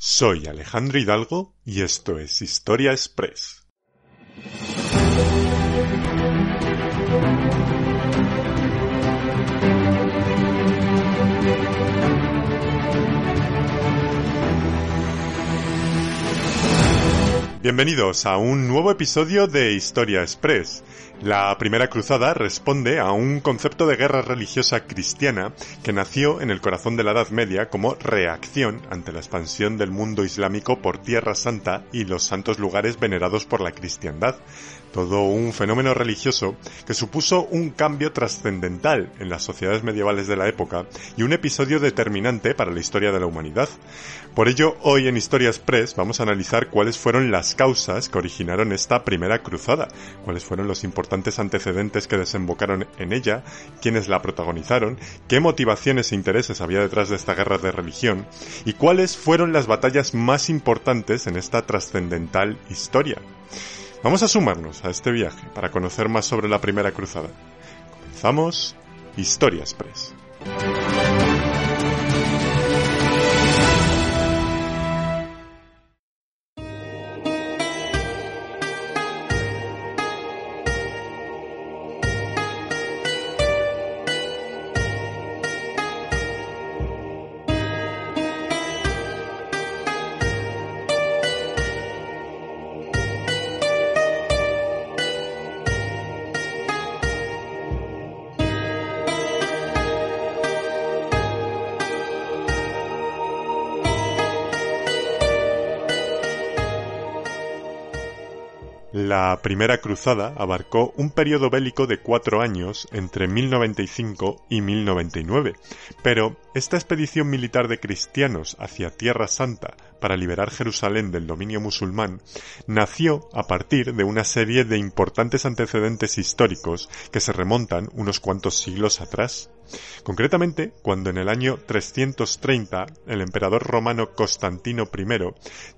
Soy Alejandro Hidalgo y esto es Historia Express. Bienvenidos a un nuevo episodio de Historia Express. La Primera Cruzada responde a un concepto de guerra religiosa cristiana que nació en el corazón de la Edad Media como reacción ante la expansión del mundo islámico por Tierra Santa y los santos lugares venerados por la cristiandad, todo un fenómeno religioso que supuso un cambio trascendental en las sociedades medievales de la época y un episodio determinante para la historia de la humanidad. Por ello, hoy en Historia Express vamos a analizar cuáles fueron las causas que originaron esta primera cruzada, cuáles fueron los importantes antecedentes que desembocaron en ella, quiénes la protagonizaron, qué motivaciones e intereses había detrás de esta guerra de religión y cuáles fueron las batallas más importantes en esta trascendental historia. Vamos a sumarnos a este viaje para conocer más sobre la Primera Cruzada. Comenzamos Historia Express. La Primera Cruzada abarcó un periodo bélico de cuatro años entre 1095 y 1099, pero esta expedición militar de cristianos hacia Tierra Santa para liberar Jerusalén del dominio musulmán nació a partir de una serie de importantes antecedentes históricos que se remontan unos cuantos siglos atrás. Concretamente, cuando en el año 330 el emperador romano Constantino I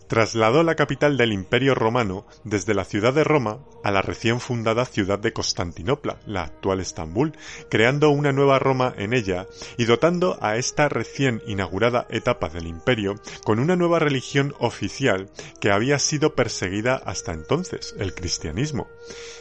trasladó la capital del Imperio romano desde la ciudad de Roma a la recién fundada ciudad de Constantinopla, la actual Estambul, creando una nueva Roma en ella y dotando a esta recién inaugurada etapa del imperio con una nueva religión oficial que había sido perseguida hasta entonces, el cristianismo.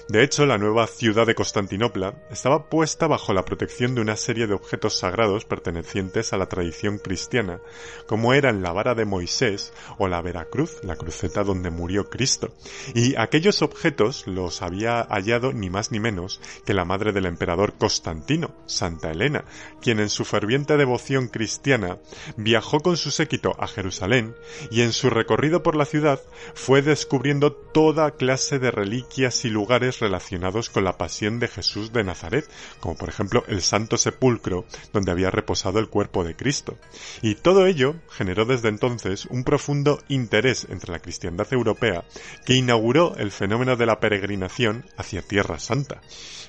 De hecho, la nueva ciudad de Constantinopla estaba puesta bajo la protección de una serie de objetos sagrados pertenecientes a la tradición cristiana, como eran la vara de Moisés o la Veracruz, la cruceta donde murió Cristo. Y aquellos objetos los había hallado ni más ni menos que la madre del emperador Constantino, Santa Elena, quien en su ferviente devoción cristiana viajó con su séquito a Jerusalén y en su recorrido por la ciudad fue descubriendo toda clase de reliquias y lugares relacionados con la pasión de Jesús de Nazaret, como por ejemplo el Santo Sepulcro donde había reposado el cuerpo de Cristo. Y todo ello generó desde entonces un profundo interés entre la cristiandad europea que inauguró el fenómeno de la peregrinación hacia Tierra Santa.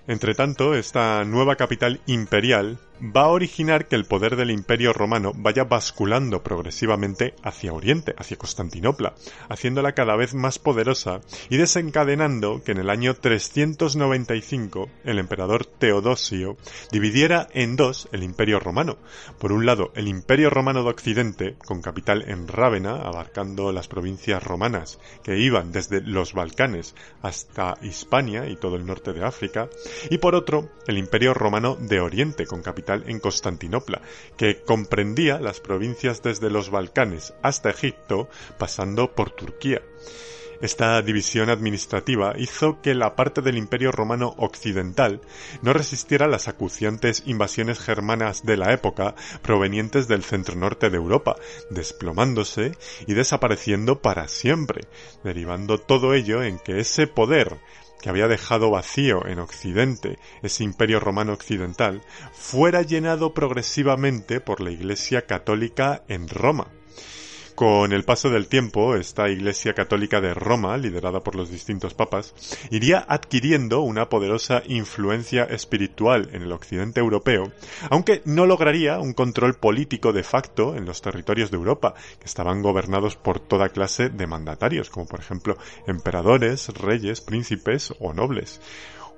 Entre tanto, esta nueva capital imperial va a originar que el poder del imperio romano vaya basculando progresivamente hacia Oriente, hacia Constantinopla, haciéndola cada vez más poderosa y desencadenando que en el año 395 el emperador Teodosio dividiera en dos el imperio romano. Por un lado, el imperio romano de Occidente, con capital en Rávena, abarcando las provincias romanas que iban desde los Balcanes hasta Hispania y todo el norte de África, y por otro, el imperio romano de Oriente, con capital en Constantinopla, que comprendía las provincias desde los Balcanes hasta Egipto, pasando por Turquía. Esta división administrativa hizo que la parte del Imperio Romano Occidental no resistiera las acuciantes invasiones germanas de la época provenientes del centro norte de Europa, desplomándose y desapareciendo para siempre, derivando todo ello en que ese poder que había dejado vacío en Occidente ese imperio romano occidental, fuera llenado progresivamente por la Iglesia católica en Roma. Con el paso del tiempo, esta Iglesia Católica de Roma, liderada por los distintos papas, iría adquiriendo una poderosa influencia espiritual en el occidente europeo, aunque no lograría un control político de facto en los territorios de Europa, que estaban gobernados por toda clase de mandatarios, como por ejemplo emperadores, reyes, príncipes o nobles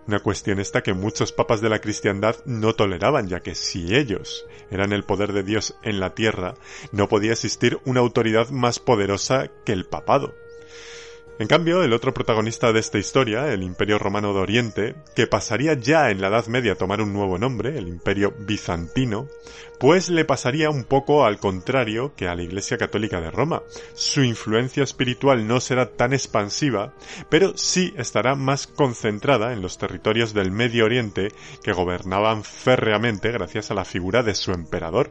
Una cuestión esta que muchos papas de la cristiandad no toleraban, ya que si ellos eran el poder de Dios en la tierra, no podía existir una autoridad más poderosa que el papado. En cambio, el otro protagonista de esta historia, el Imperio Romano de Oriente, que pasaría ya en la Edad Media a tomar un nuevo nombre, el Imperio Bizantino, pues le pasaría un poco al contrario que a la Iglesia Católica de Roma. Su influencia espiritual no será tan expansiva, pero sí estará más concentrada en los territorios del Medio Oriente que gobernaban férreamente gracias a la figura de su emperador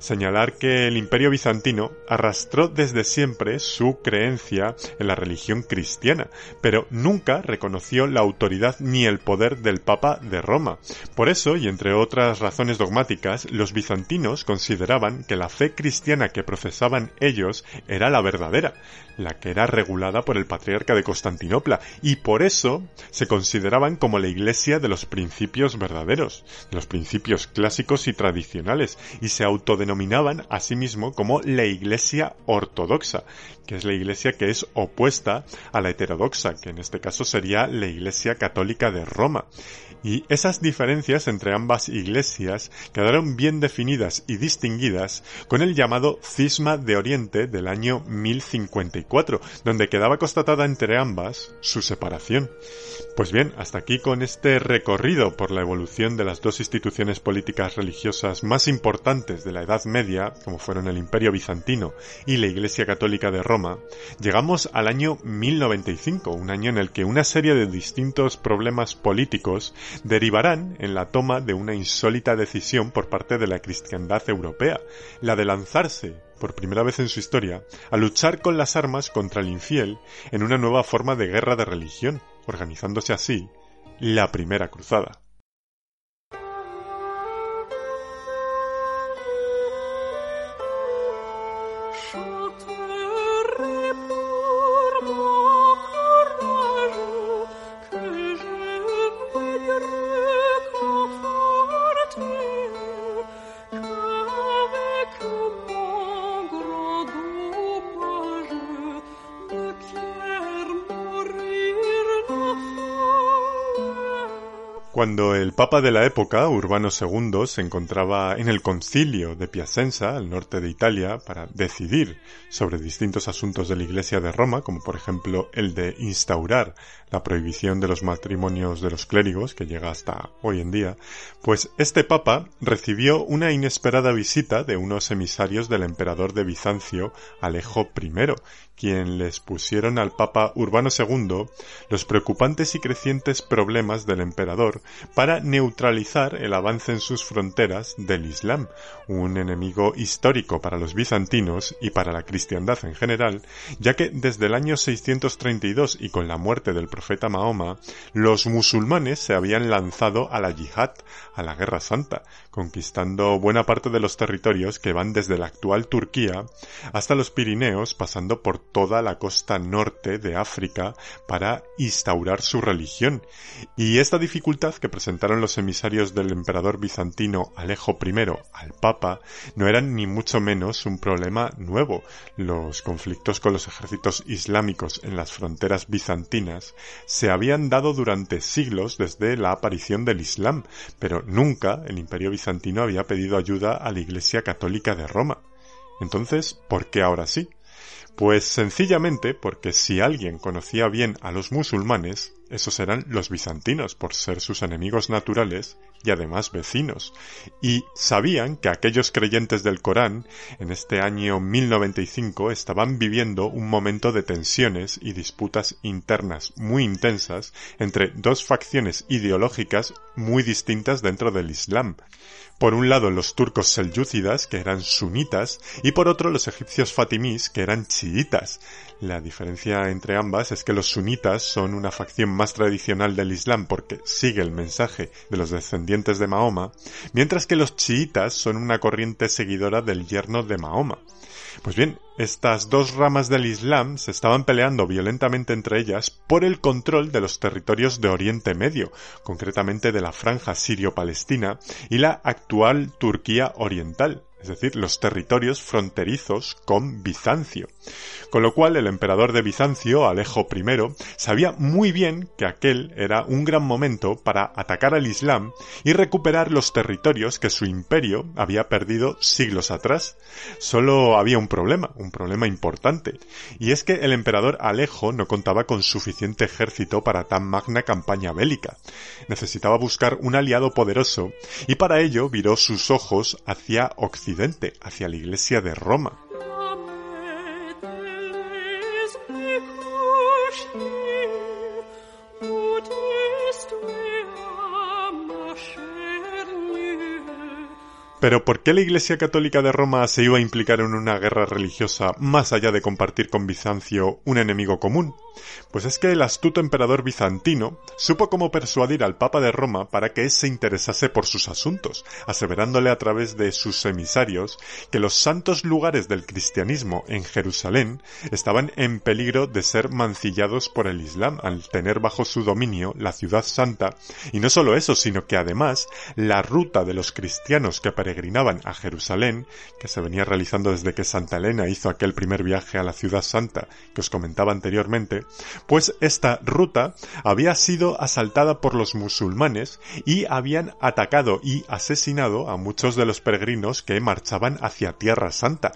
señalar que el imperio bizantino arrastró desde siempre su creencia en la religión cristiana, pero nunca reconoció la autoridad ni el poder del Papa de Roma. Por eso, y entre otras razones dogmáticas, los bizantinos consideraban que la fe cristiana que profesaban ellos era la verdadera, la que era regulada por el patriarca de Constantinopla, y por eso se consideraban como la iglesia de los principios verdaderos, de los principios clásicos y tradicionales, y se autodenominaban a sí mismo como la iglesia ortodoxa, que es la iglesia que es opuesta a la heterodoxa, que en este caso sería la iglesia católica de Roma. Y esas diferencias entre ambas iglesias quedaron bien definidas y distinguidas con el llamado Cisma de Oriente del año 1054, donde quedaba constatada entre ambas su separación. Pues bien, hasta aquí con este recorrido por la evolución de las dos instituciones políticas religiosas más importantes de la Edad Media, como fueron el Imperio Bizantino y la Iglesia Católica de Roma, llegamos al año 1095, un año en el que una serie de distintos problemas políticos derivarán en la toma de una insólita decisión por parte de la cristiandad europea, la de lanzarse por primera vez en su historia, a luchar con las armas contra el infiel en una nueva forma de guerra de religión, organizándose así la Primera Cruzada. Cuando el Papa de la época, Urbano II, se encontraba en el concilio de Piacenza, al norte de Italia, para decidir sobre distintos asuntos de la Iglesia de Roma, como por ejemplo el de instaurar la prohibición de los matrimonios de los clérigos, que llega hasta hoy en día, pues este Papa recibió una inesperada visita de unos emisarios del emperador de Bizancio, Alejo I, quien les pusieron al Papa Urbano II los preocupantes y crecientes problemas del emperador para neutralizar el avance en sus fronteras del Islam, un enemigo histórico para los bizantinos y para la cristiandad en general, ya que desde el año 632 y con la muerte del profeta Mahoma, los musulmanes se habían lanzado a la yihad, a la guerra santa, conquistando buena parte de los territorios que van desde la actual Turquía hasta los Pirineos, pasando por toda la costa norte de África para instaurar su religión. Y esta dificultad que presentaron los emisarios del emperador bizantino Alejo I al Papa no eran ni mucho menos un problema nuevo. Los conflictos con los ejércitos islámicos en las fronteras bizantinas se habían dado durante siglos desde la aparición del Islam, pero nunca el imperio bizantino había pedido ayuda a la Iglesia Católica de Roma. Entonces, ¿por qué ahora sí? Pues sencillamente porque si alguien conocía bien a los musulmanes, esos eran los bizantinos por ser sus enemigos naturales y además vecinos, y sabían que aquellos creyentes del Corán en este año 1095 estaban viviendo un momento de tensiones y disputas internas muy intensas entre dos facciones ideológicas muy distintas dentro del Islam. Por un lado los turcos selyúcidas, que eran sunitas, y por otro los egipcios fatimís, que eran chiitas. La diferencia entre ambas es que los sunitas son una facción más tradicional del Islam porque sigue el mensaje de los descendientes de Mahoma, mientras que los chiitas son una corriente seguidora del yerno de Mahoma. Pues bien, estas dos ramas del Islam se estaban peleando violentamente entre ellas por el control de los territorios de Oriente Medio, concretamente de la franja sirio-palestina y la actual Turquía oriental, es decir, los territorios fronterizos con Bizancio. Con lo cual el emperador de Bizancio, Alejo I, sabía muy bien que aquel era un gran momento para atacar al Islam y recuperar los territorios que su imperio había perdido siglos atrás. Solo había un problema, un problema importante, y es que el emperador Alejo no contaba con suficiente ejército para tan magna campaña bélica. Necesitaba buscar un aliado poderoso y para ello viró sus ojos hacia Occidente, hacia la iglesia de Roma. Pero ¿por qué la Iglesia Católica de Roma se iba a implicar en una guerra religiosa más allá de compartir con Bizancio un enemigo común? Pues es que el astuto emperador bizantino supo cómo persuadir al Papa de Roma para que se interesase por sus asuntos, aseverándole a través de sus emisarios que los santos lugares del cristianismo en Jerusalén estaban en peligro de ser mancillados por el Islam al tener bajo su dominio la ciudad santa, y no solo eso, sino que además la ruta de los cristianos que peregrinaban a Jerusalén, que se venía realizando desde que Santa Elena hizo aquel primer viaje a la ciudad santa que os comentaba anteriormente, pues esta ruta había sido asaltada por los musulmanes y habían atacado y asesinado a muchos de los peregrinos que marchaban hacia Tierra Santa.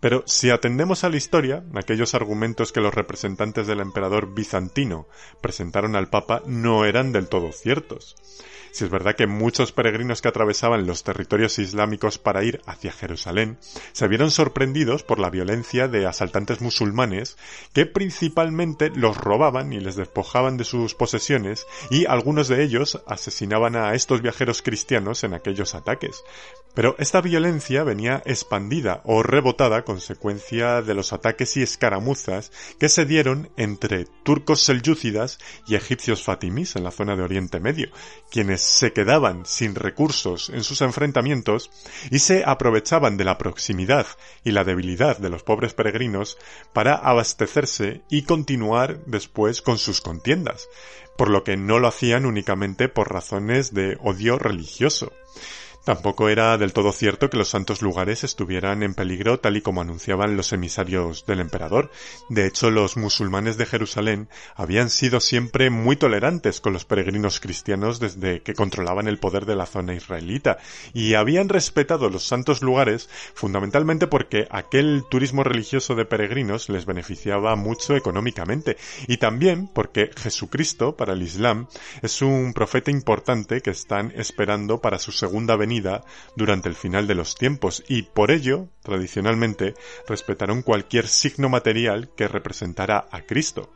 Pero si atendemos a la historia, aquellos argumentos que los representantes del emperador bizantino presentaron al Papa no eran del todo ciertos. Si es verdad que muchos peregrinos que atravesaban los territorios islámicos para ir hacia Jerusalén se vieron sorprendidos por la violencia de asaltantes musulmanes que principalmente los robaban y les despojaban de sus posesiones y algunos de ellos asesinaban a estos viajeros cristianos en aquellos ataques. Pero esta violencia venía expandida o rebotada a consecuencia de los ataques y escaramuzas que se dieron entre turcos selyúcidas y egipcios fatimís en la zona de Oriente Medio, quienes se quedaban sin recursos en sus enfrentamientos y se aprovechaban de la proximidad y la debilidad de los pobres peregrinos para abastecerse y continuar después con sus contiendas, por lo que no lo hacían únicamente por razones de odio religioso. Tampoco era del todo cierto que los santos lugares estuvieran en peligro tal y como anunciaban los emisarios del emperador. De hecho, los musulmanes de Jerusalén habían sido siempre muy tolerantes con los peregrinos cristianos desde que controlaban el poder de la zona israelita y habían respetado los santos lugares fundamentalmente porque aquel turismo religioso de peregrinos les beneficiaba mucho económicamente y también porque Jesucristo para el Islam es un profeta importante que están esperando para su segunda venida durante el final de los tiempos y por ello, tradicionalmente, respetaron cualquier signo material que representara a Cristo.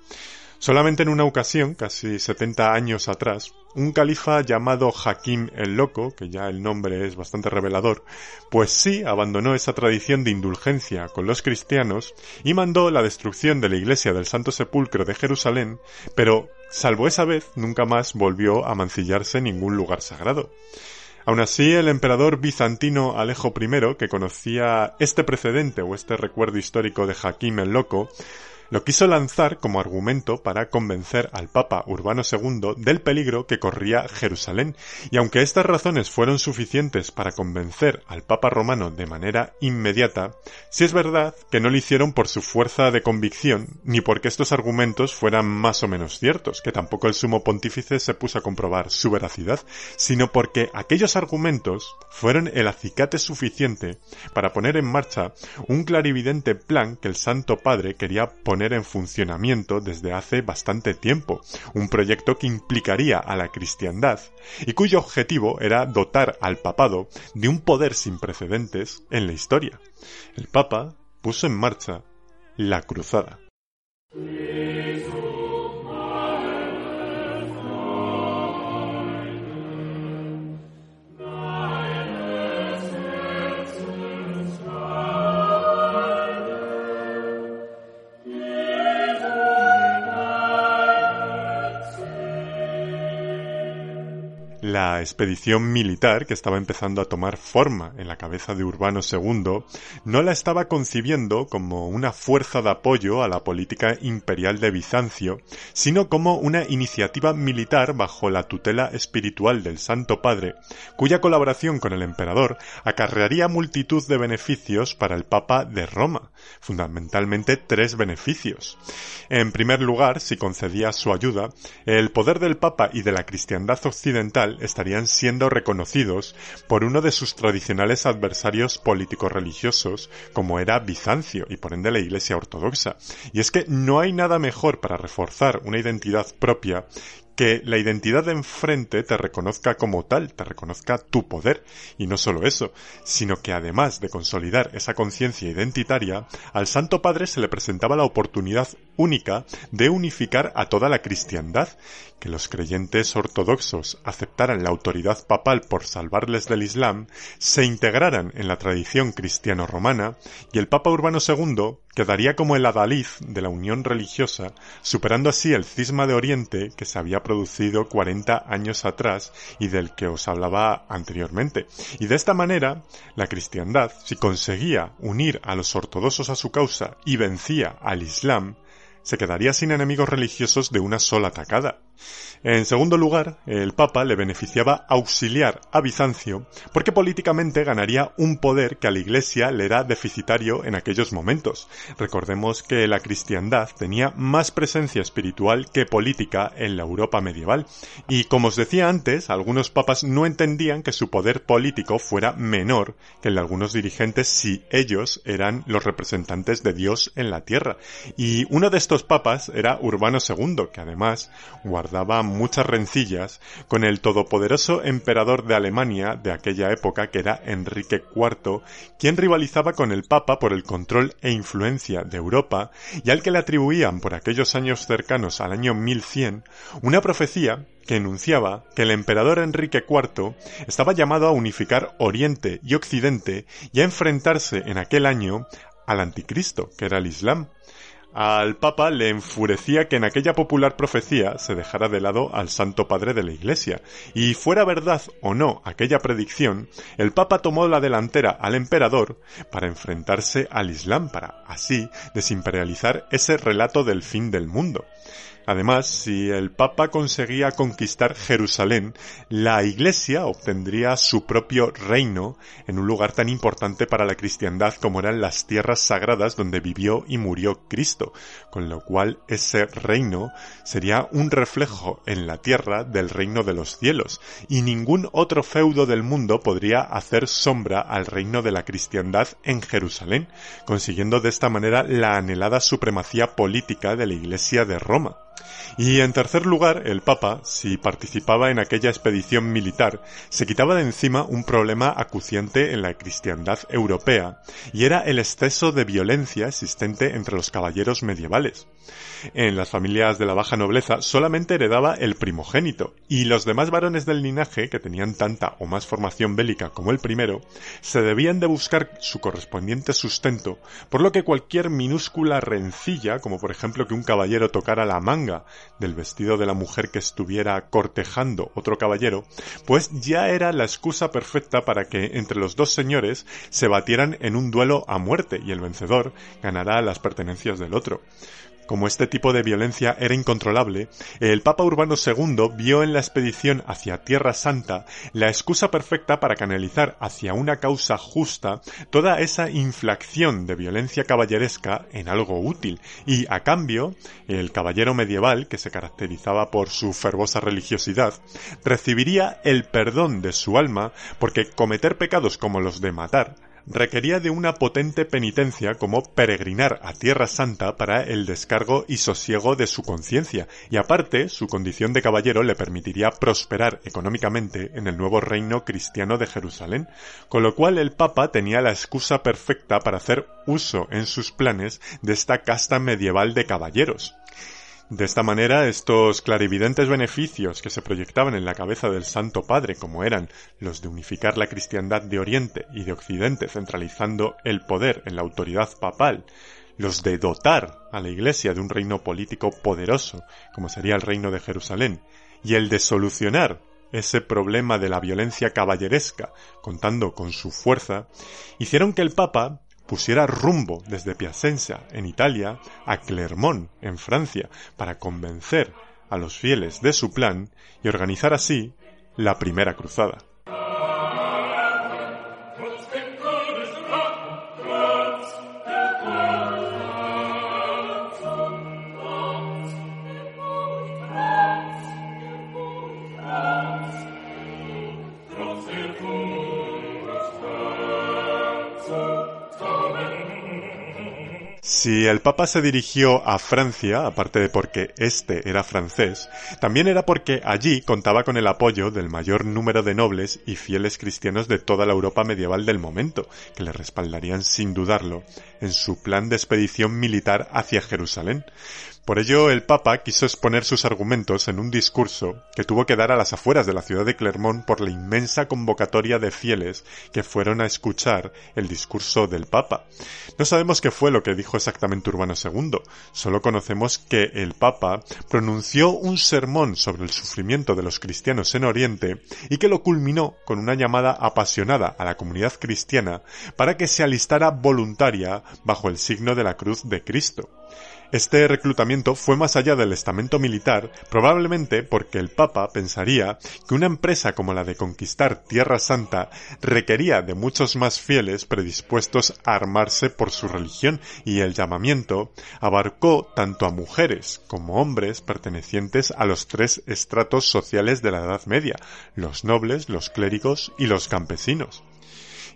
Solamente en una ocasión, casi 70 años atrás, un califa llamado Hakim el Loco, que ya el nombre es bastante revelador, pues sí abandonó esa tradición de indulgencia con los cristianos y mandó la destrucción de la iglesia del Santo Sepulcro de Jerusalén, pero, salvo esa vez, nunca más volvió a mancillarse ningún lugar sagrado. Aun así, el emperador bizantino Alejo I, que conocía este precedente o este recuerdo histórico de Hakim el Loco, lo quiso lanzar como argumento para convencer al Papa Urbano II del peligro que corría Jerusalén, y aunque estas razones fueron suficientes para convencer al Papa romano de manera inmediata, sí es verdad que no lo hicieron por su fuerza de convicción, ni porque estos argumentos fueran más o menos ciertos, que tampoco el sumo pontífice se puso a comprobar su veracidad, sino porque aquellos argumentos fueron el acicate suficiente para poner en marcha un clarividente plan que el Santo Padre quería poner en funcionamiento desde hace bastante tiempo, un proyecto que implicaría a la cristiandad y cuyo objetivo era dotar al papado de un poder sin precedentes en la historia. El Papa puso en marcha la cruzada. La expedición militar que estaba empezando a tomar forma en la cabeza de Urbano II no la estaba concibiendo como una fuerza de apoyo a la política imperial de Bizancio, sino como una iniciativa militar bajo la tutela espiritual del Santo Padre, cuya colaboración con el emperador acarrearía multitud de beneficios para el Papa de Roma, fundamentalmente tres beneficios. En primer lugar, si concedía su ayuda, el poder del Papa y de la cristiandad occidental estarían siendo reconocidos por uno de sus tradicionales adversarios políticos religiosos, como era Bizancio y por ende la Iglesia Ortodoxa. Y es que no hay nada mejor para reforzar una identidad propia que la identidad de enfrente te reconozca como tal, te reconozca tu poder. Y no solo eso, sino que además de consolidar esa conciencia identitaria, al Santo Padre se le presentaba la oportunidad única de unificar a toda la cristiandad, que los creyentes ortodoxos aceptaran la autoridad papal por salvarles del Islam, se integraran en la tradición cristiano-romana y el Papa Urbano II quedaría como el adalid de la unión religiosa, superando así el cisma de Oriente que se había producido 40 años atrás y del que os hablaba anteriormente. Y de esta manera, la cristiandad, si conseguía unir a los ortodoxos a su causa y vencía al Islam, se quedaría sin enemigos religiosos de una sola atacada. En segundo lugar, el Papa le beneficiaba auxiliar a Bizancio porque políticamente ganaría un poder que a la Iglesia le era deficitario en aquellos momentos. Recordemos que la cristiandad tenía más presencia espiritual que política en la Europa medieval. Y como os decía antes, algunos papas no entendían que su poder político fuera menor que el de algunos dirigentes si ellos eran los representantes de Dios en la tierra. Y uno de estos papas era Urbano II, que además guardaba muchas rencillas con el todopoderoso emperador de Alemania de aquella época que era Enrique IV, quien rivalizaba con el Papa por el control e influencia de Europa y al que le atribuían por aquellos años cercanos al año 1100 una profecía que enunciaba que el emperador Enrique IV estaba llamado a unificar Oriente y Occidente y a enfrentarse en aquel año al anticristo, que era el Islam. Al Papa le enfurecía que en aquella popular profecía se dejara de lado al Santo Padre de la Iglesia, y fuera verdad o no aquella predicción, el Papa tomó la delantera al emperador para enfrentarse al Islam, para así desimperializar ese relato del fin del mundo. Además, si el Papa conseguía conquistar Jerusalén, la Iglesia obtendría su propio reino en un lugar tan importante para la cristiandad como eran las tierras sagradas donde vivió y murió Cristo, con lo cual ese reino sería un reflejo en la tierra del reino de los cielos, y ningún otro feudo del mundo podría hacer sombra al reino de la cristiandad en Jerusalén, consiguiendo de esta manera la anhelada supremacía política de la Iglesia de Roma. Y en tercer lugar, el Papa, si participaba en aquella expedición militar, se quitaba de encima un problema acuciante en la cristiandad europea, y era el exceso de violencia existente entre los caballeros medievales. En las familias de la baja nobleza solamente heredaba el primogénito, y los demás varones del linaje, que tenían tanta o más formación bélica como el primero, se debían de buscar su correspondiente sustento, por lo que cualquier minúscula rencilla, como por ejemplo que un caballero tocara la manga del vestido de la mujer que estuviera cortejando otro caballero, pues ya era la excusa perfecta para que entre los dos señores se batieran en un duelo a muerte y el vencedor ganará las pertenencias del otro. Como este tipo de violencia era incontrolable, el Papa Urbano II vio en la expedición hacia Tierra Santa la excusa perfecta para canalizar hacia una causa justa toda esa inflación de violencia caballeresca en algo útil, y a cambio, el caballero medieval, que se caracterizaba por su fervosa religiosidad, recibiría el perdón de su alma porque cometer pecados como los de matar, requería de una potente penitencia como peregrinar a Tierra Santa para el descargo y sosiego de su conciencia, y aparte su condición de caballero le permitiría prosperar económicamente en el nuevo reino cristiano de Jerusalén, con lo cual el Papa tenía la excusa perfecta para hacer uso en sus planes de esta casta medieval de caballeros. De esta manera, estos clarividentes beneficios que se proyectaban en la cabeza del Santo Padre, como eran los de unificar la cristiandad de Oriente y de Occidente, centralizando el poder en la autoridad papal, los de dotar a la Iglesia de un reino político poderoso, como sería el reino de Jerusalén, y el de solucionar ese problema de la violencia caballeresca, contando con su fuerza, hicieron que el Papa pusiera rumbo desde Piacenza, en Italia, a Clermont, en Francia, para convencer a los fieles de su plan y organizar así la primera cruzada. Si el Papa se dirigió a Francia, aparte de porque éste era francés, también era porque allí contaba con el apoyo del mayor número de nobles y fieles cristianos de toda la Europa medieval del momento, que le respaldarían sin dudarlo en su plan de expedición militar hacia Jerusalén. Por ello, el Papa quiso exponer sus argumentos en un discurso que tuvo que dar a las afueras de la ciudad de Clermont por la inmensa convocatoria de fieles que fueron a escuchar el discurso del Papa. No sabemos qué fue lo que dijo exactamente Urbano II, solo conocemos que el Papa pronunció un sermón sobre el sufrimiento de los cristianos en Oriente y que lo culminó con una llamada apasionada a la comunidad cristiana para que se alistara voluntaria bajo el signo de la cruz de Cristo. Este reclutamiento fue más allá del estamento militar, probablemente porque el Papa pensaría que una empresa como la de conquistar Tierra Santa requería de muchos más fieles predispuestos a armarse por su religión y el llamamiento abarcó tanto a mujeres como hombres pertenecientes a los tres estratos sociales de la Edad Media, los nobles, los clérigos y los campesinos.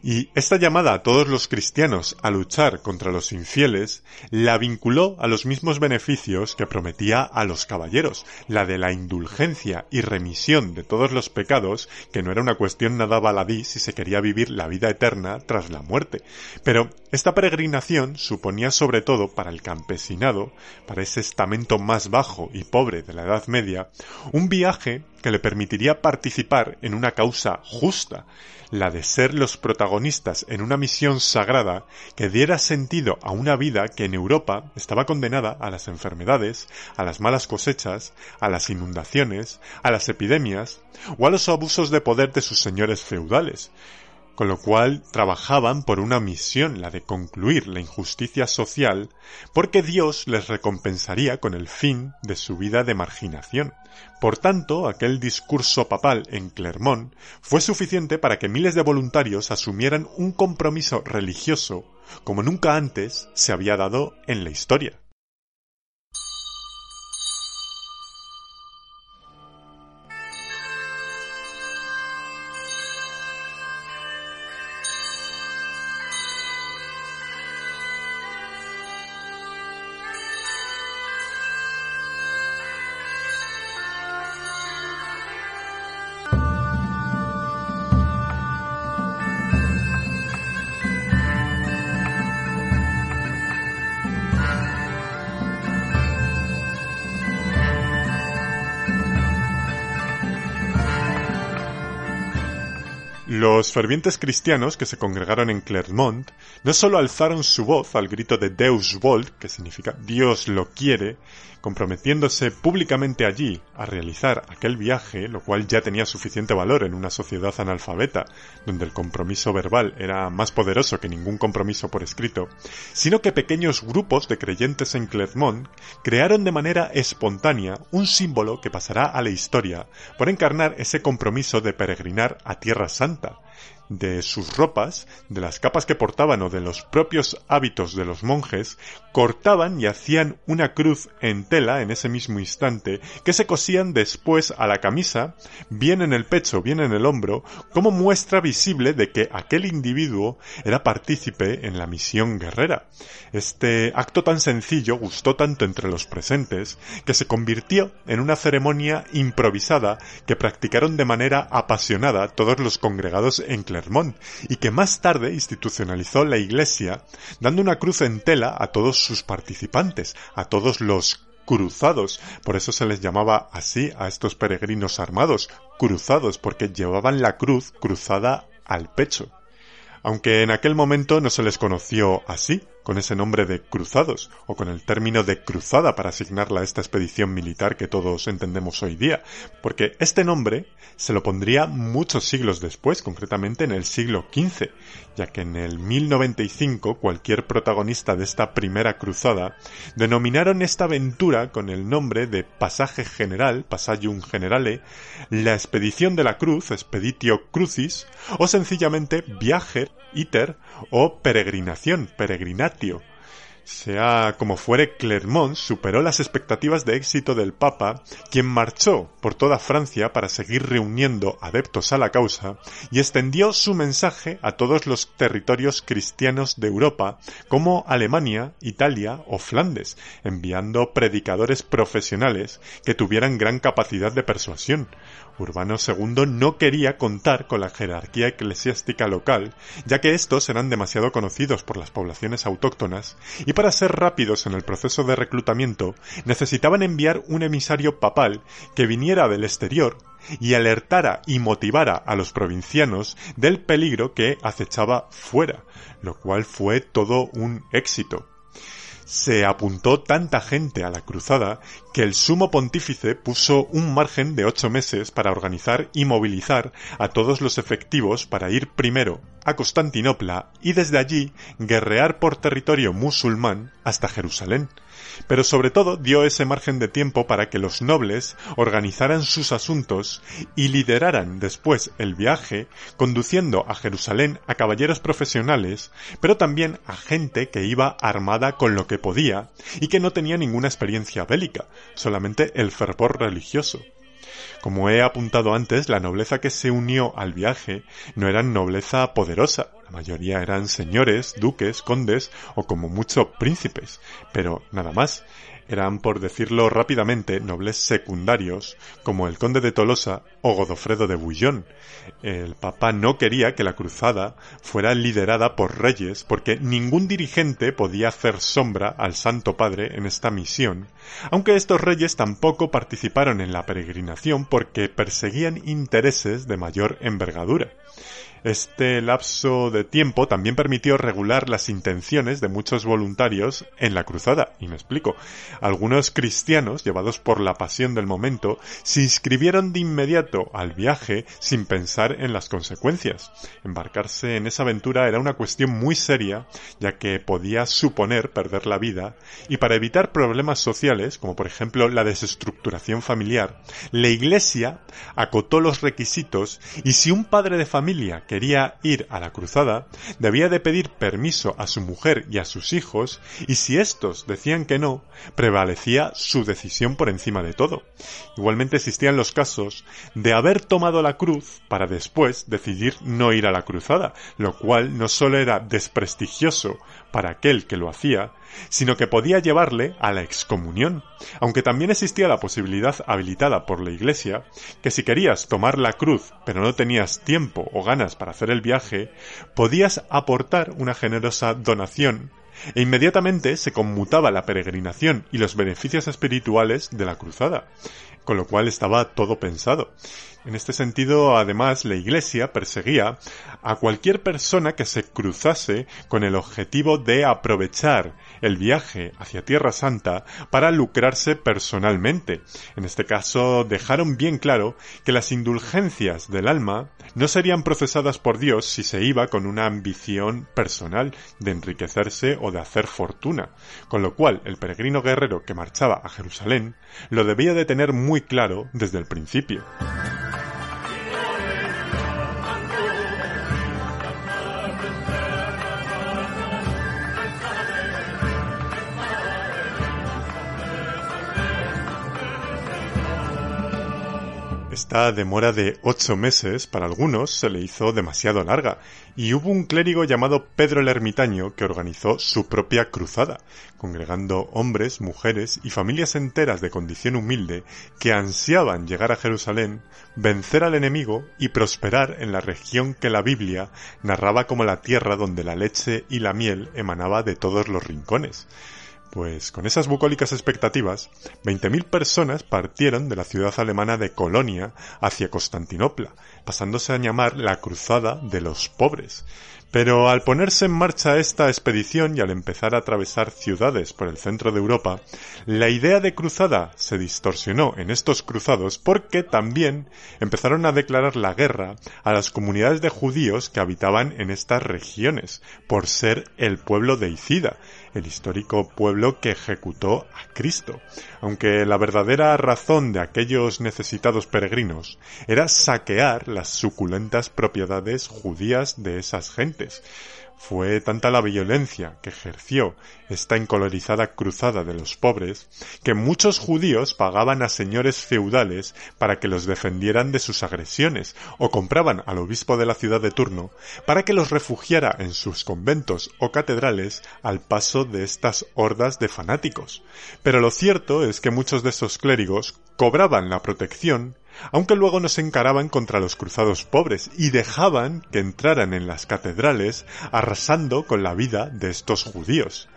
Y esta llamada a todos los cristianos a luchar contra los infieles la vinculó a los mismos beneficios que prometía a los caballeros, la de la indulgencia y remisión de todos los pecados, que no era una cuestión nada baladí si se quería vivir la vida eterna tras la muerte. Pero esta peregrinación suponía sobre todo para el campesinado, para ese estamento más bajo y pobre de la Edad Media, un viaje que le permitiría participar en una causa justa, la de ser los protagonistas en una misión sagrada que diera sentido a una vida que en Europa estaba condenada a las enfermedades, a las malas cosechas, a las inundaciones, a las epidemias o a los abusos de poder de sus señores feudales, con lo cual trabajaban por una misión, la de concluir la injusticia social, porque Dios les recompensaría con el fin de su vida de marginación. Por tanto, aquel discurso papal en Clermont fue suficiente para que miles de voluntarios asumieran un compromiso religioso como nunca antes se había dado en la historia. Los fervientes cristianos que se congregaron en Clermont no solo alzaron su voz al grito de Deus Volt, que significa Dios lo quiere, comprometiéndose públicamente allí a realizar aquel viaje, lo cual ya tenía suficiente valor en una sociedad analfabeta, donde el compromiso verbal era más poderoso que ningún compromiso por escrito, sino que pequeños grupos de creyentes en Clermont crearon de manera espontánea un símbolo que pasará a la historia por encarnar ese compromiso de peregrinar a Tierra Santa, de sus ropas, de las capas que portaban o de los propios hábitos de los monjes, cortaban y hacían una cruz en tela en ese mismo instante, que se cosían después a la camisa, bien en el pecho, bien en el hombro, como muestra visible de que aquel individuo era partícipe en la misión guerrera. Este acto tan sencillo gustó tanto entre los presentes que se convirtió en una ceremonia improvisada que practicaron de manera apasionada todos los congregados en Y que más tarde institucionalizó la Iglesia dando una cruz en tela a todos sus participantes, a todos los cruzados. Por eso se les llamaba así a estos peregrinos armados, cruzados, porque llevaban la cruz cruzada al pecho. Aunque en aquel momento no se les conoció así, con ese nombre de cruzados o con el término de cruzada para asignarla a esta expedición militar que todos entendemos hoy día, porque este nombre se lo pondría muchos siglos después, concretamente en el siglo XV, ya que en el 1095 cualquier protagonista de esta primera cruzada denominaron esta aventura con el nombre de Pasaje General, Passagum Generale, la expedición de la cruz, Expeditio Crucis, o sencillamente Viaje, Iter, o Peregrinación, Peregrinatio, sea como fuere, Clermont superó las expectativas de éxito del Papa, quien marchó por toda Francia para seguir reuniendo adeptos a la causa y extendió su mensaje a todos los territorios cristianos de Europa, como Alemania, Italia o Flandes, enviando predicadores profesionales que tuvieran gran capacidad de persuasión, Urbano II no quería contar con la jerarquía eclesiástica local, ya que estos eran demasiado conocidos por las poblaciones autóctonas, y para ser rápidos en el proceso de reclutamiento necesitaban enviar un emisario papal que viniera del exterior y alertara y motivara a los provincianos del peligro que acechaba fuera, lo cual fue todo un éxito se apuntó tanta gente a la cruzada que el sumo pontífice puso un margen de ocho meses para organizar y movilizar a todos los efectivos para ir primero a Constantinopla y desde allí guerrear por territorio musulmán hasta Jerusalén, pero sobre todo dio ese margen de tiempo para que los nobles organizaran sus asuntos y lideraran después el viaje, conduciendo a Jerusalén a caballeros profesionales, pero también a gente que iba armada con lo que podía y que no tenía ninguna experiencia bélica, solamente el fervor religioso. Como he apuntado antes, la nobleza que se unió al viaje no era nobleza poderosa, la mayoría eran señores, duques, condes o como mucho príncipes, pero nada más. Eran, por decirlo rápidamente, nobles secundarios, como el conde de Tolosa o Godofredo de Bouillon. El papa no quería que la cruzada fuera liderada por reyes, porque ningún dirigente podía hacer sombra al Santo Padre en esta misión, aunque estos reyes tampoco participaron en la peregrinación porque perseguían intereses de mayor envergadura. Este lapso de tiempo también permitió regular las intenciones de muchos voluntarios en la cruzada, y me explico. Algunos cristianos, llevados por la pasión del momento, se inscribieron de inmediato al viaje sin pensar en las consecuencias. Embarcarse en esa aventura era una cuestión muy seria, ya que podía suponer perder la vida, y para evitar problemas sociales, como por ejemplo la desestructuración familiar, la Iglesia acotó los requisitos y si un padre de familia quería ir a la cruzada, debía de pedir permiso a su mujer y a sus hijos, y si estos decían que no, prevalecía su decisión por encima de todo. Igualmente existían los casos de haber tomado la cruz para después decidir no ir a la cruzada, lo cual no solo era desprestigioso para aquel que lo hacía, sino que podía llevarle a la excomunión, aunque también existía la posibilidad habilitada por la Iglesia que si querías tomar la cruz pero no tenías tiempo o ganas para hacer el viaje, podías aportar una generosa donación e inmediatamente se conmutaba la peregrinación y los beneficios espirituales de la cruzada, con lo cual estaba todo pensado. En este sentido, además, la Iglesia perseguía a cualquier persona que se cruzase con el objetivo de aprovechar el viaje hacia Tierra Santa para lucrarse personalmente. En este caso, dejaron bien claro que las indulgencias del alma no serían procesadas por Dios si se iba con una ambición personal de enriquecerse o de hacer fortuna, con lo cual el peregrino guerrero que marchaba a Jerusalén lo debía de tener muy claro desde el principio. Esta demora de ocho meses para algunos se le hizo demasiado larga, y hubo un clérigo llamado Pedro el Ermitaño que organizó su propia cruzada, congregando hombres, mujeres y familias enteras de condición humilde que ansiaban llegar a Jerusalén, vencer al enemigo y prosperar en la región que la Biblia narraba como la tierra donde la leche y la miel emanaba de todos los rincones. Pues con esas bucólicas expectativas, 20.000 personas partieron de la ciudad alemana de Colonia hacia Constantinopla, pasándose a llamar la Cruzada de los Pobres. Pero al ponerse en marcha esta expedición y al empezar a atravesar ciudades por el centro de Europa, la idea de cruzada se distorsionó en estos cruzados porque también empezaron a declarar la guerra a las comunidades de judíos que habitaban en estas regiones, por ser el pueblo de Icida, el histórico pueblo que ejecutó a Cristo, aunque la verdadera razón de aquellos necesitados peregrinos era saquear las suculentas propiedades judías de esas gentes, fue tanta la violencia que ejerció esta encolorizada cruzada de los pobres que muchos judíos pagaban a señores feudales para que los defendieran de sus agresiones o compraban al obispo de la ciudad de turno para que los refugiara en sus conventos o catedrales al paso de estas hordas de fanáticos. Pero lo cierto es que muchos de esos clérigos cobraban la protección aunque luego no se encaraban contra los cruzados pobres y dejaban que entraran en las catedrales arrasando con la vida de estos judíos.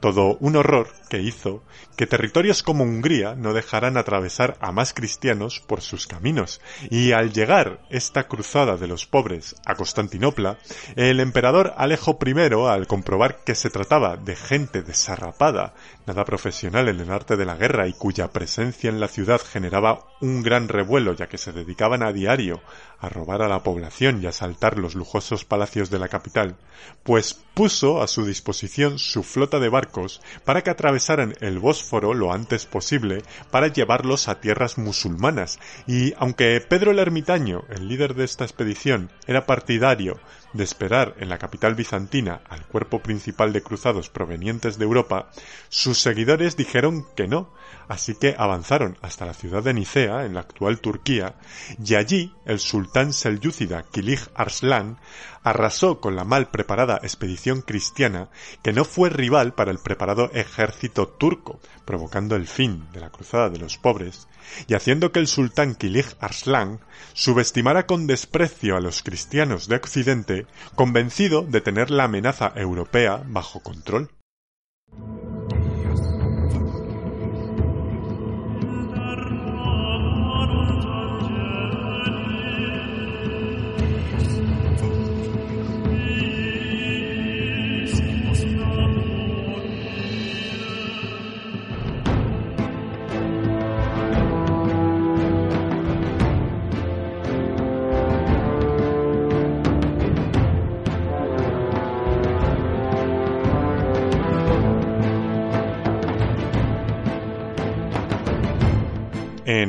Todo un horror que hizo que territorios como Hungría no dejaran atravesar a más cristianos por sus caminos, y al llegar esta cruzada de los pobres a Constantinopla, el emperador Alejo I, al comprobar que se trataba de gente desarrapada, nada profesional en el arte de la guerra y cuya presencia en la ciudad generaba un gran revuelo ya que se dedicaban a diario a robar a la población y asaltar los lujosos palacios de la capital, pues puso a su disposición su flota de barcos para que atravesaran el Bósforo lo antes posible para llevarlos a tierras musulmanas, y aunque Pedro el Ermitaño, el líder de esta expedición, era partidario de esperar en la capital bizantina al cuerpo principal de cruzados provenientes de Europa, sus seguidores dijeron que no, así que avanzaron hasta la ciudad de Nicea, en la actual Turquía, y allí el sultán selyúcida Kilij Arslan arrasó con la mal preparada expedición cristiana que no fue rival para el preparado ejército turco, provocando el fin de la cruzada de los pobres y haciendo que el sultán Kilij Arslan subestimara con desprecio a los cristianos de Occidente, convencido de tener la amenaza europea bajo control.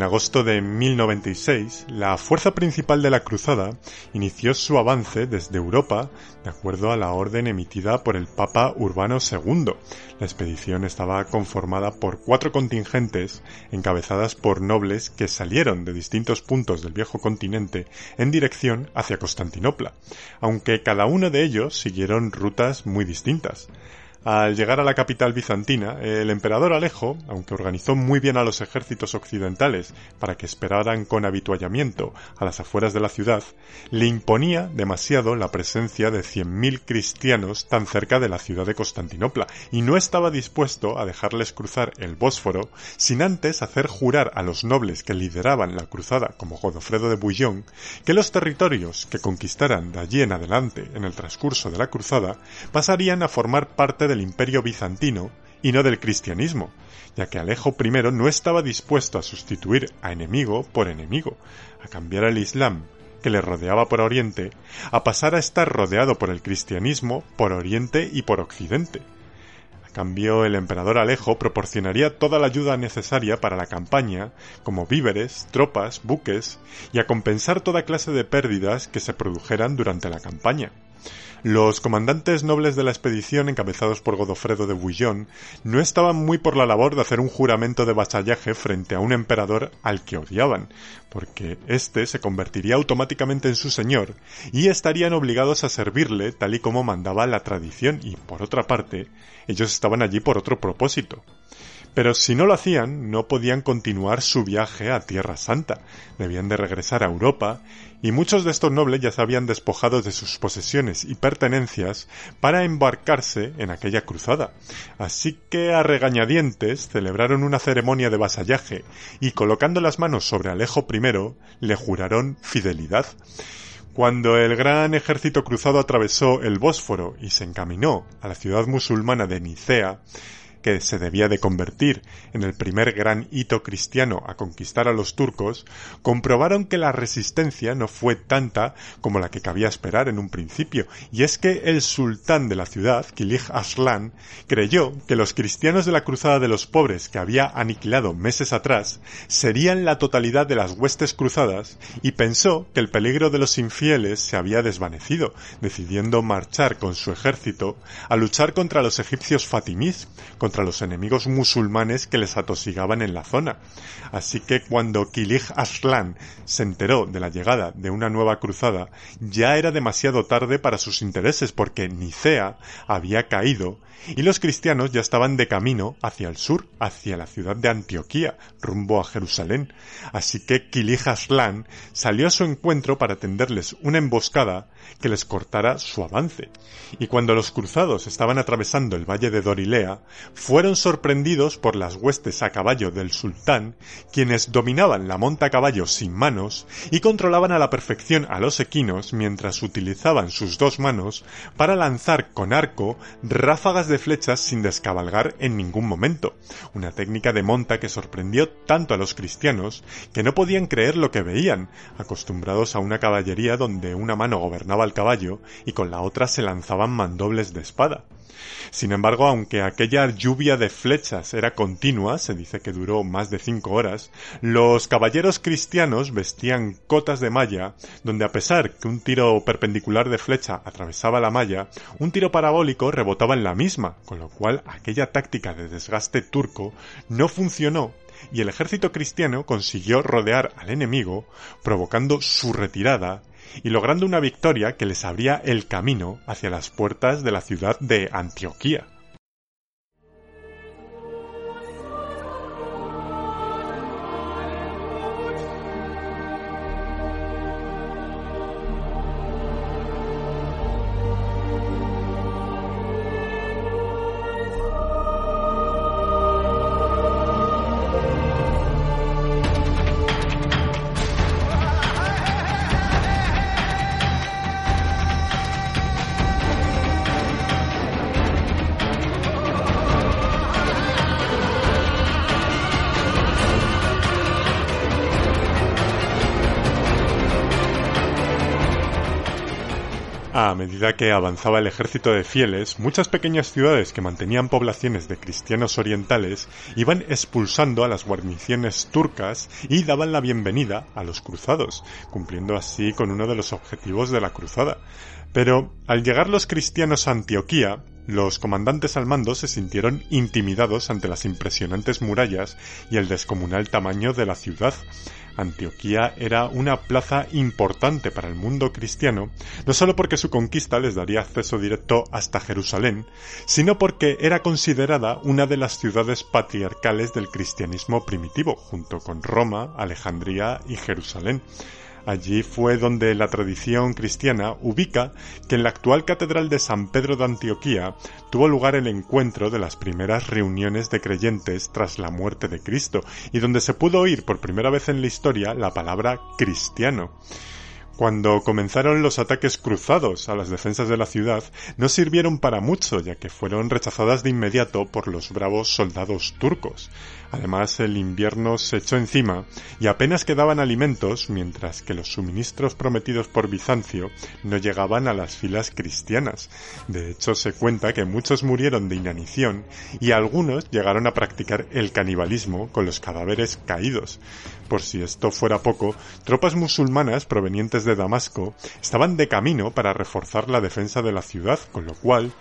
En agosto de 1096, la fuerza principal de la cruzada inició su avance desde Europa de acuerdo a la orden emitida por el Papa Urbano II. La expedición estaba conformada por cuatro contingentes encabezadas por nobles que salieron de distintos puntos del viejo continente en dirección hacia Constantinopla, aunque cada uno de ellos siguieron rutas muy distintas. Al llegar a la capital bizantina, el emperador Alejo, aunque organizó muy bien a los ejércitos occidentales para que esperaran con habituallamiento a las afueras de la ciudad, le imponía demasiado la presencia de cien mil cristianos tan cerca de la ciudad de Constantinopla, y no estaba dispuesto a dejarles cruzar el Bósforo sin antes hacer jurar a los nobles que lideraban la cruzada como Godofredo de Bouillon que los territorios que conquistaran de allí en adelante en el transcurso de la cruzada pasarían a formar parte del imperio bizantino y no del cristianismo, ya que Alejo I no estaba dispuesto a sustituir a enemigo por enemigo, a cambiar el Islam que le rodeaba por Oriente, a pasar a estar rodeado por el cristianismo por Oriente y por Occidente. A cambio, el emperador Alejo proporcionaría toda la ayuda necesaria para la campaña, como víveres, tropas, buques, y a compensar toda clase de pérdidas que se produjeran durante la campaña. Los comandantes nobles de la expedición, encabezados por Godofredo de Bouillon, no estaban muy por la labor de hacer un juramento de vasallaje frente a un emperador al que odiaban, porque éste se convertiría automáticamente en su señor y estarían obligados a servirle tal y como mandaba la tradición y, por otra parte, ellos estaban allí por otro propósito. Pero si no lo hacían, no podían continuar su viaje a Tierra Santa, debían de regresar a Europa, y muchos de estos nobles ya se habían despojado de sus posesiones y pertenencias para embarcarse en aquella cruzada. Así que a regañadientes celebraron una ceremonia de vasallaje y colocando las manos sobre Alejo I le juraron fidelidad. Cuando el gran ejército cruzado atravesó el Bósforo y se encaminó a la ciudad musulmana de Nicea, que se debía de convertir en el primer gran hito cristiano a conquistar a los turcos, comprobaron que la resistencia no fue tanta como la que cabía esperar en un principio, y es que el sultán de la ciudad, Kilij Aslan, creyó que los cristianos de la Cruzada de los Pobres que había aniquilado meses atrás serían la totalidad de las huestes cruzadas y pensó que el peligro de los infieles se había desvanecido, decidiendo marchar con su ejército a luchar contra los egipcios fatimís, contra los enemigos musulmanes que les atosigaban en la zona. Así que cuando Kilij Aslan se enteró de la llegada de una nueva cruzada, ya era demasiado tarde para sus intereses porque Nicea había caído y los cristianos ya estaban de camino hacia el sur, hacia la ciudad de Antioquía, rumbo a Jerusalén. Así que Kilij Aslan salió a su encuentro para tenderles una emboscada que les cortara su avance. Y cuando los cruzados estaban atravesando el valle de Dorilea, fueron sorprendidos por las huestes a caballo del sultán, quienes dominaban la monta a caballo sin manos y controlaban a la perfección a los equinos mientras utilizaban sus dos manos para lanzar con arco ráfagas de flechas sin descabalgar en ningún momento, una técnica de monta que sorprendió tanto a los cristianos que no podían creer lo que veían, acostumbrados a una caballería donde una mano gobernaba el caballo y con la otra se lanzaban mandobles de espada. Sin embargo, aunque aquella lluvia de flechas era continua, se dice que duró más de cinco horas, los caballeros cristianos vestían cotas de malla, donde a pesar que un tiro perpendicular de flecha atravesaba la malla, un tiro parabólico rebotaba en la misma, con lo cual aquella táctica de desgaste turco no funcionó y el ejército cristiano consiguió rodear al enemigo, provocando su retirada y logrando una victoria que les abría el camino hacia las puertas de la ciudad de Antioquía. Que avanzaba el ejército de fieles, muchas pequeñas ciudades que mantenían poblaciones de cristianos orientales iban expulsando a las guarniciones turcas y daban la bienvenida a los cruzados, cumpliendo así con uno de los objetivos de la cruzada. Pero al llegar los cristianos a Antioquía, los comandantes al mando se sintieron intimidados ante las impresionantes murallas y el descomunal tamaño de la ciudad. Antioquía era una plaza importante para el mundo cristiano, no solo porque su conquista les daría acceso directo hasta Jerusalén, sino porque era considerada una de las ciudades patriarcales del cristianismo primitivo, junto con Roma, Alejandría y Jerusalén. Allí fue donde la tradición cristiana ubica que en la actual Catedral de San Pedro de Antioquía tuvo lugar el encuentro de las primeras reuniones de creyentes tras la muerte de Cristo y donde se pudo oír por primera vez en la historia la palabra cristiano. Cuando comenzaron los ataques cruzados a las defensas de la ciudad, no sirvieron para mucho, ya que fueron rechazadas de inmediato por los bravos soldados turcos. Además, el invierno se echó encima y apenas quedaban alimentos, mientras que los suministros prometidos por Bizancio no llegaban a las filas cristianas. De hecho, se cuenta que muchos murieron de inanición y algunos llegaron a practicar el canibalismo con los cadáveres caídos. Por si esto fuera poco, tropas musulmanas provenientes de Damasco estaban de camino para reforzar la defensa de la ciudad, con lo cual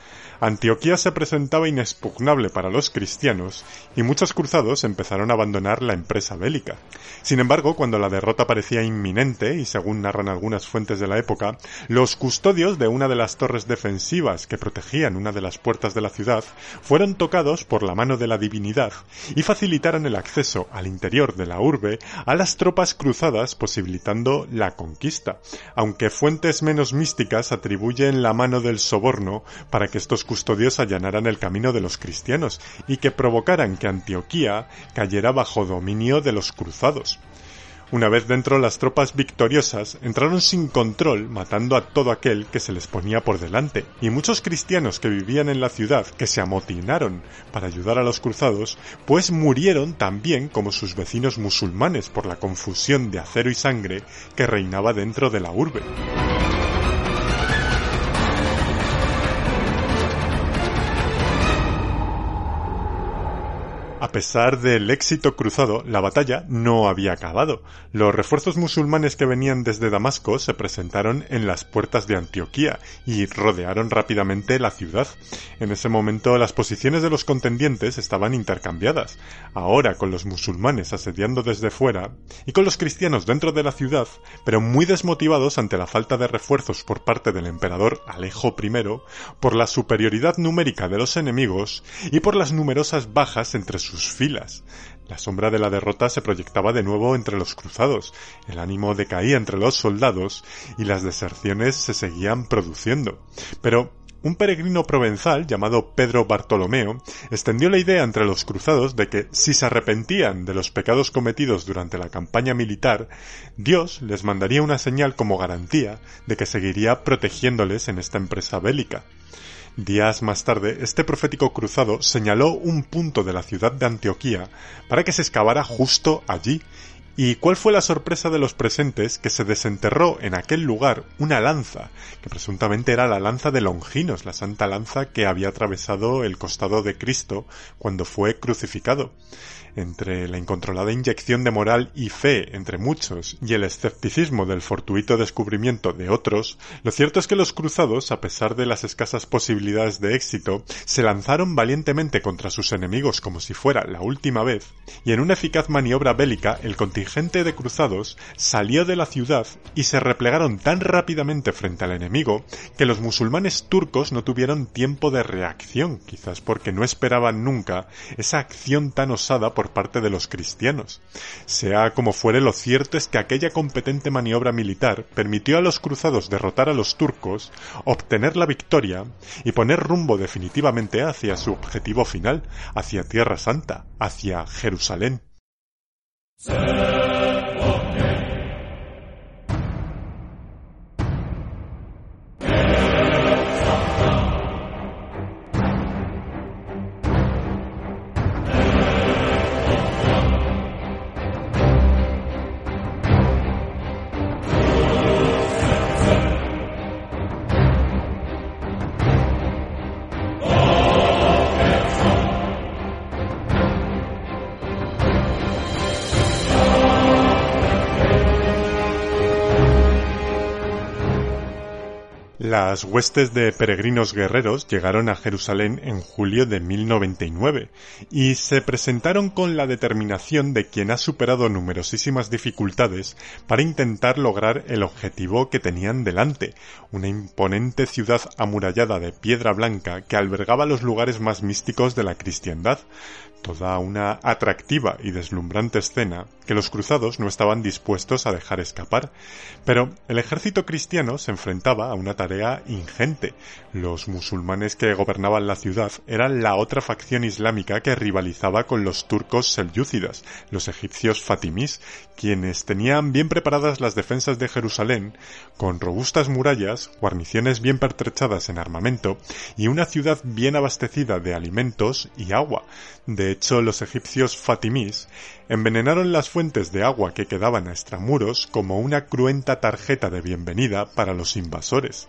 Antioquía se presentaba inexpugnable para los cristianos y muchos cruzados empezaron a abandonar la empresa bélica. Sin embargo, cuando la derrota parecía inminente, y según narran algunas fuentes de la época, los custodios de una de las torres defensivas que protegían una de las puertas de la ciudad fueron tocados por la mano de la divinidad y facilitaron el acceso al interior de la urbe a las tropas cruzadas posibilitando la conquista, aunque fuentes menos místicas atribuyen la mano del soborno para que estos custodios allanaran el camino de los cristianos y que provocaran que Antioquía cayera bajo dominio de los cruzados. Una vez dentro, las tropas victoriosas entraron sin control, matando a todo aquel que se les ponía por delante, y muchos cristianos que vivían en la ciudad, que se amotinaron para ayudar a los cruzados, pues murieron también como sus vecinos musulmanes por la confusión de acero y sangre que reinaba dentro de la urbe. A pesar del éxito cruzado, la batalla no había acabado. Los refuerzos musulmanes que venían desde Damasco se presentaron en las puertas de Antioquía y rodearon rápidamente la ciudad. En ese momento las posiciones de los contendientes estaban intercambiadas. Ahora con los musulmanes asediando desde fuera y con los cristianos dentro de la ciudad, pero muy desmotivados ante la falta de refuerzos por parte del emperador Alejo I, por la superioridad numérica de los enemigos y por las numerosas bajas entre sus sus filas. La sombra de la derrota se proyectaba de nuevo entre los cruzados, el ánimo decaía entre los soldados y las deserciones se seguían produciendo. Pero un peregrino provenzal llamado Pedro Bartolomeo extendió la idea entre los cruzados de que si se arrepentían de los pecados cometidos durante la campaña militar, Dios les mandaría una señal como garantía de que seguiría protegiéndoles en esta empresa bélica. Días más tarde, este profético cruzado señaló un punto de la ciudad de Antioquía para que se excavara justo allí. ¿Y cuál fue la sorpresa de los presentes que se desenterró en aquel lugar una lanza, que presuntamente era la lanza de Longinos, la santa lanza que había atravesado el costado de Cristo cuando fue crucificado? Entre la incontrolada inyección de moral y fe entre muchos y el escepticismo del fortuito descubrimiento de otros, lo cierto es que los cruzados, a pesar de las escasas posibilidades de éxito, se lanzaron valientemente contra sus enemigos como si fuera la última vez, y en una eficaz maniobra bélica el contingente de cruzados salió de la ciudad y se replegaron tan rápidamente frente al enemigo que los musulmanes turcos no tuvieron tiempo de reacción, quizás porque no esperaban nunca esa acción tan osada por parte de los cristianos. Sea como fuere, lo cierto es que aquella competente maniobra militar permitió a los cruzados derrotar a los turcos, obtener la victoria y poner rumbo definitivamente hacia su objetivo final, hacia Tierra Santa, hacia Jerusalén. Las huestes de peregrinos guerreros llegaron a Jerusalén en julio de 1099 y se presentaron con la determinación de quien ha superado numerosísimas dificultades para intentar lograr el objetivo que tenían delante, una imponente ciudad amurallada de piedra blanca que albergaba los lugares más místicos de la cristiandad, toda una atractiva y deslumbrante escena que los cruzados no estaban dispuestos a dejar escapar. Pero el ejército cristiano se enfrentaba a una tarea ingente. Los musulmanes que gobernaban la ciudad eran la otra facción islámica que rivalizaba con los turcos selyúcidas, los egipcios fatimís, quienes tenían bien preparadas las defensas de Jerusalén, con robustas murallas, guarniciones bien pertrechadas en armamento y una ciudad bien abastecida de alimentos y agua. Hecho, los egipcios fatimís envenenaron las fuentes de agua que quedaban a extramuros como una cruenta tarjeta de bienvenida para los invasores.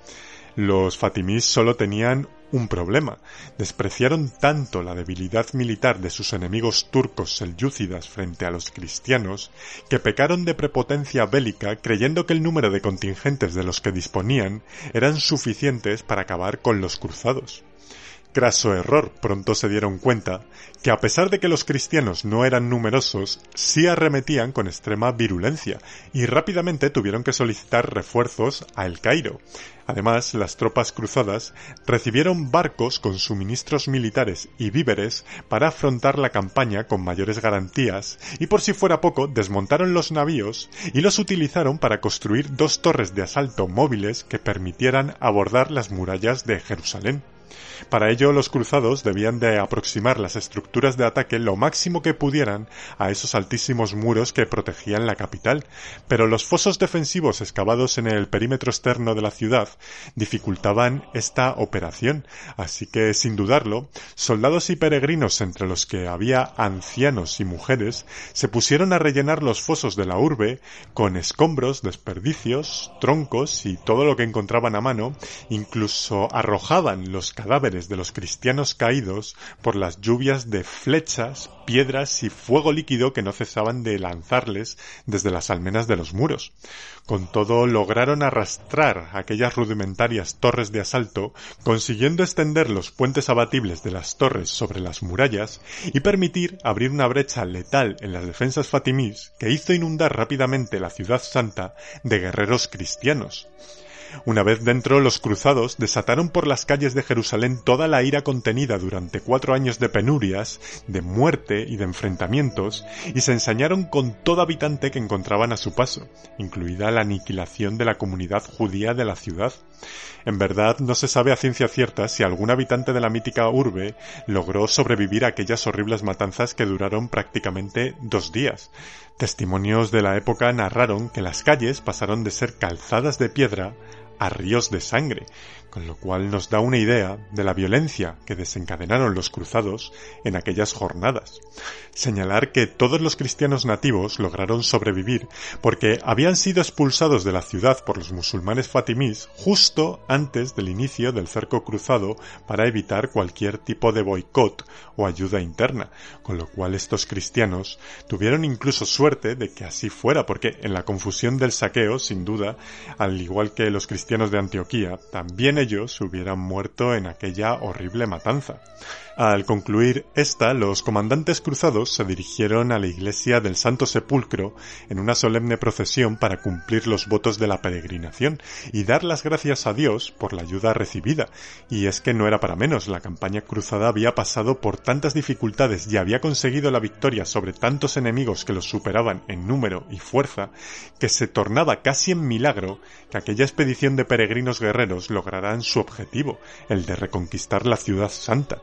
Los fatimís solo tenían un problema. Despreciaron tanto la debilidad militar de sus enemigos turcos selyúcidas frente a los cristianos que pecaron de prepotencia bélica creyendo que el número de contingentes de los que disponían eran suficientes para acabar con los cruzados. Craso error, pronto se dieron cuenta que a pesar de que los cristianos no eran numerosos, sí arremetían con extrema virulencia y rápidamente tuvieron que solicitar refuerzos a El Cairo. Además, las tropas cruzadas recibieron barcos con suministros militares y víveres para afrontar la campaña con mayores garantías y por si fuera poco desmontaron los navíos y los utilizaron para construir dos torres de asalto móviles que permitieran abordar las murallas de Jerusalén. Para ello los cruzados debían de aproximar las estructuras de ataque lo máximo que pudieran a esos altísimos muros que protegían la capital, pero los fosos defensivos excavados en el perímetro externo de la ciudad dificultaban esta operación, así que sin dudarlo, soldados y peregrinos entre los que había ancianos y mujeres se pusieron a rellenar los fosos de la urbe con escombros, desperdicios, troncos y todo lo que encontraban a mano, incluso arrojaban los cadáveres de los cristianos caídos por las lluvias de flechas, piedras y fuego líquido que no cesaban de lanzarles desde las almenas de los muros. Con todo lograron arrastrar aquellas rudimentarias torres de asalto, consiguiendo extender los puentes abatibles de las torres sobre las murallas y permitir abrir una brecha letal en las defensas fatimís que hizo inundar rápidamente la ciudad santa de guerreros cristianos. Una vez dentro, los cruzados desataron por las calles de Jerusalén toda la ira contenida durante cuatro años de penurias, de muerte y de enfrentamientos, y se ensañaron con todo habitante que encontraban a su paso, incluida la aniquilación de la comunidad judía de la ciudad. En verdad, no se sabe a ciencia cierta si algún habitante de la mítica urbe logró sobrevivir a aquellas horribles matanzas que duraron prácticamente dos días. Testimonios de la época narraron que las calles pasaron de ser calzadas de piedra a ríos de sangre, con lo cual nos da una idea de la violencia que desencadenaron los cruzados en aquellas jornadas. Señalar que todos los cristianos nativos lograron sobrevivir porque habían sido expulsados de la ciudad por los musulmanes fatimís justo antes del inicio del cerco cruzado para evitar cualquier tipo de boicot o ayuda interna, con lo cual estos cristianos tuvieron incluso suerte de que así fuera, porque en la confusión del saqueo, sin duda, al igual que los cristianos de Antioquía, también ellos hubieran muerto en aquella horrible matanza. Al concluir esta, los comandantes cruzados se dirigieron a la iglesia del Santo Sepulcro en una solemne procesión para cumplir los votos de la peregrinación y dar las gracias a Dios por la ayuda recibida. Y es que no era para menos, la campaña cruzada había pasado por tantas dificultades y había conseguido la victoria sobre tantos enemigos que los superaban en número y fuerza, que se tornaba casi en milagro que aquella expedición de peregrinos guerreros lograran su objetivo, el de reconquistar la ciudad santa.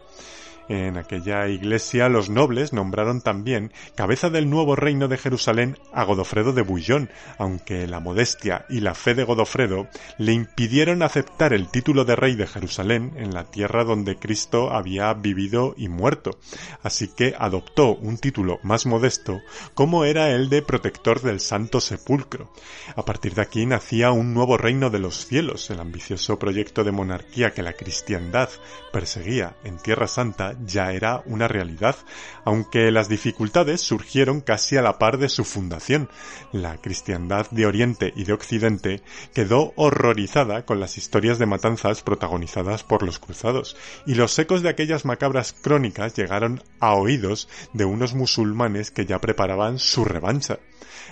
En aquella iglesia los nobles nombraron también cabeza del nuevo reino de Jerusalén a Godofredo de Bouillon, aunque la modestia y la fe de Godofredo le impidieron aceptar el título de rey de Jerusalén en la tierra donde Cristo había vivido y muerto, así que adoptó un título más modesto como era el de protector del Santo Sepulcro. A partir de aquí nacía un nuevo reino de los cielos, el ambicioso proyecto de monarquía que la cristiandad perseguía en Tierra Santa ya era una realidad, aunque las dificultades surgieron casi a la par de su fundación. La cristiandad de Oriente y de Occidente quedó horrorizada con las historias de matanzas protagonizadas por los cruzados, y los ecos de aquellas macabras crónicas llegaron a oídos de unos musulmanes que ya preparaban su revancha.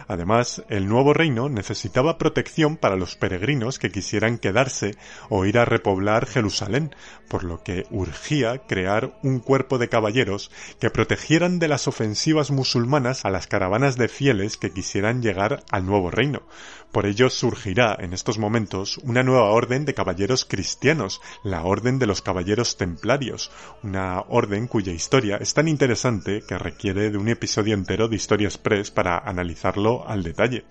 Además, el nuevo reino necesitaba protección para los peregrinos que quisieran quedarse o ir a repoblar Jerusalén, por lo que urgía crear un cuerpo de caballeros que protegieran de las ofensivas musulmanas a las caravanas de fieles que quisieran llegar al nuevo reino. Por ello surgirá en estos momentos una nueva orden de caballeros cristianos, la Orden de los Caballeros Templarios, una orden cuya historia es tan interesante que requiere de un episodio entero de Historia Express para analizarlo al detalle.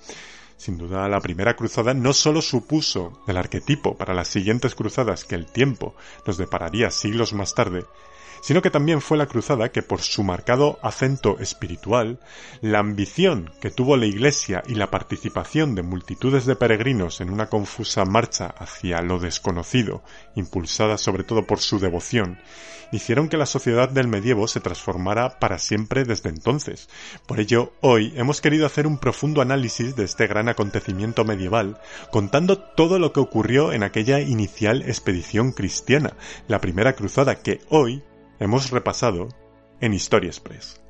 Sin duda, la primera cruzada no solo supuso el arquetipo para las siguientes cruzadas que el tiempo nos depararía siglos más tarde, sino que también fue la cruzada que por su marcado acento espiritual, la ambición que tuvo la Iglesia y la participación de multitudes de peregrinos en una confusa marcha hacia lo desconocido, impulsada sobre todo por su devoción, hicieron que la sociedad del medievo se transformara para siempre desde entonces. Por ello, hoy hemos querido hacer un profundo análisis de este gran acontecimiento medieval, contando todo lo que ocurrió en aquella inicial expedición cristiana, la primera cruzada que hoy hemos repasado en Historia Express.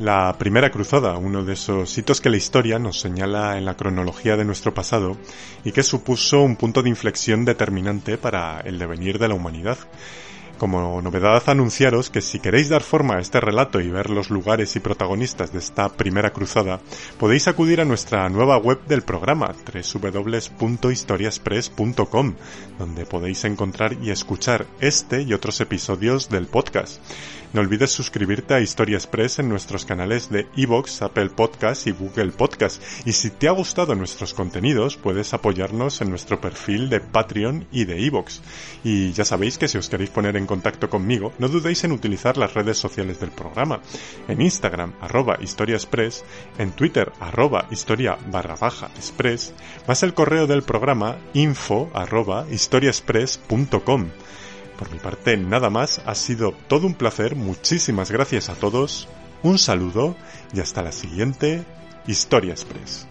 La primera cruzada, uno de esos hitos que la historia nos señala en la cronología de nuestro pasado y que supuso un punto de inflexión determinante para el devenir de la humanidad. Como novedad anunciaros que si queréis dar forma a este relato y ver los lugares y protagonistas de esta primera cruzada, podéis acudir a nuestra nueva web del programa, www.historiaspress.com, donde podéis encontrar y escuchar este y otros episodios del podcast. No olvides suscribirte a Historia Express en nuestros canales de iVoox, Apple Podcast y Google Podcast. Y si te ha gustado nuestros contenidos, puedes apoyarnos en nuestro perfil de Patreon y de iVoox. Y ya sabéis que si os queréis poner en contacto conmigo, no dudéis en utilizar las redes sociales del programa. En Instagram, arroba Historia Express, en Twitter, arroba historia barra baja express, más el correo del programa info arroba historiaexpress.com. Por mi parte, nada más, ha sido todo un placer, muchísimas gracias a todos, un saludo y hasta la siguiente Historia Express.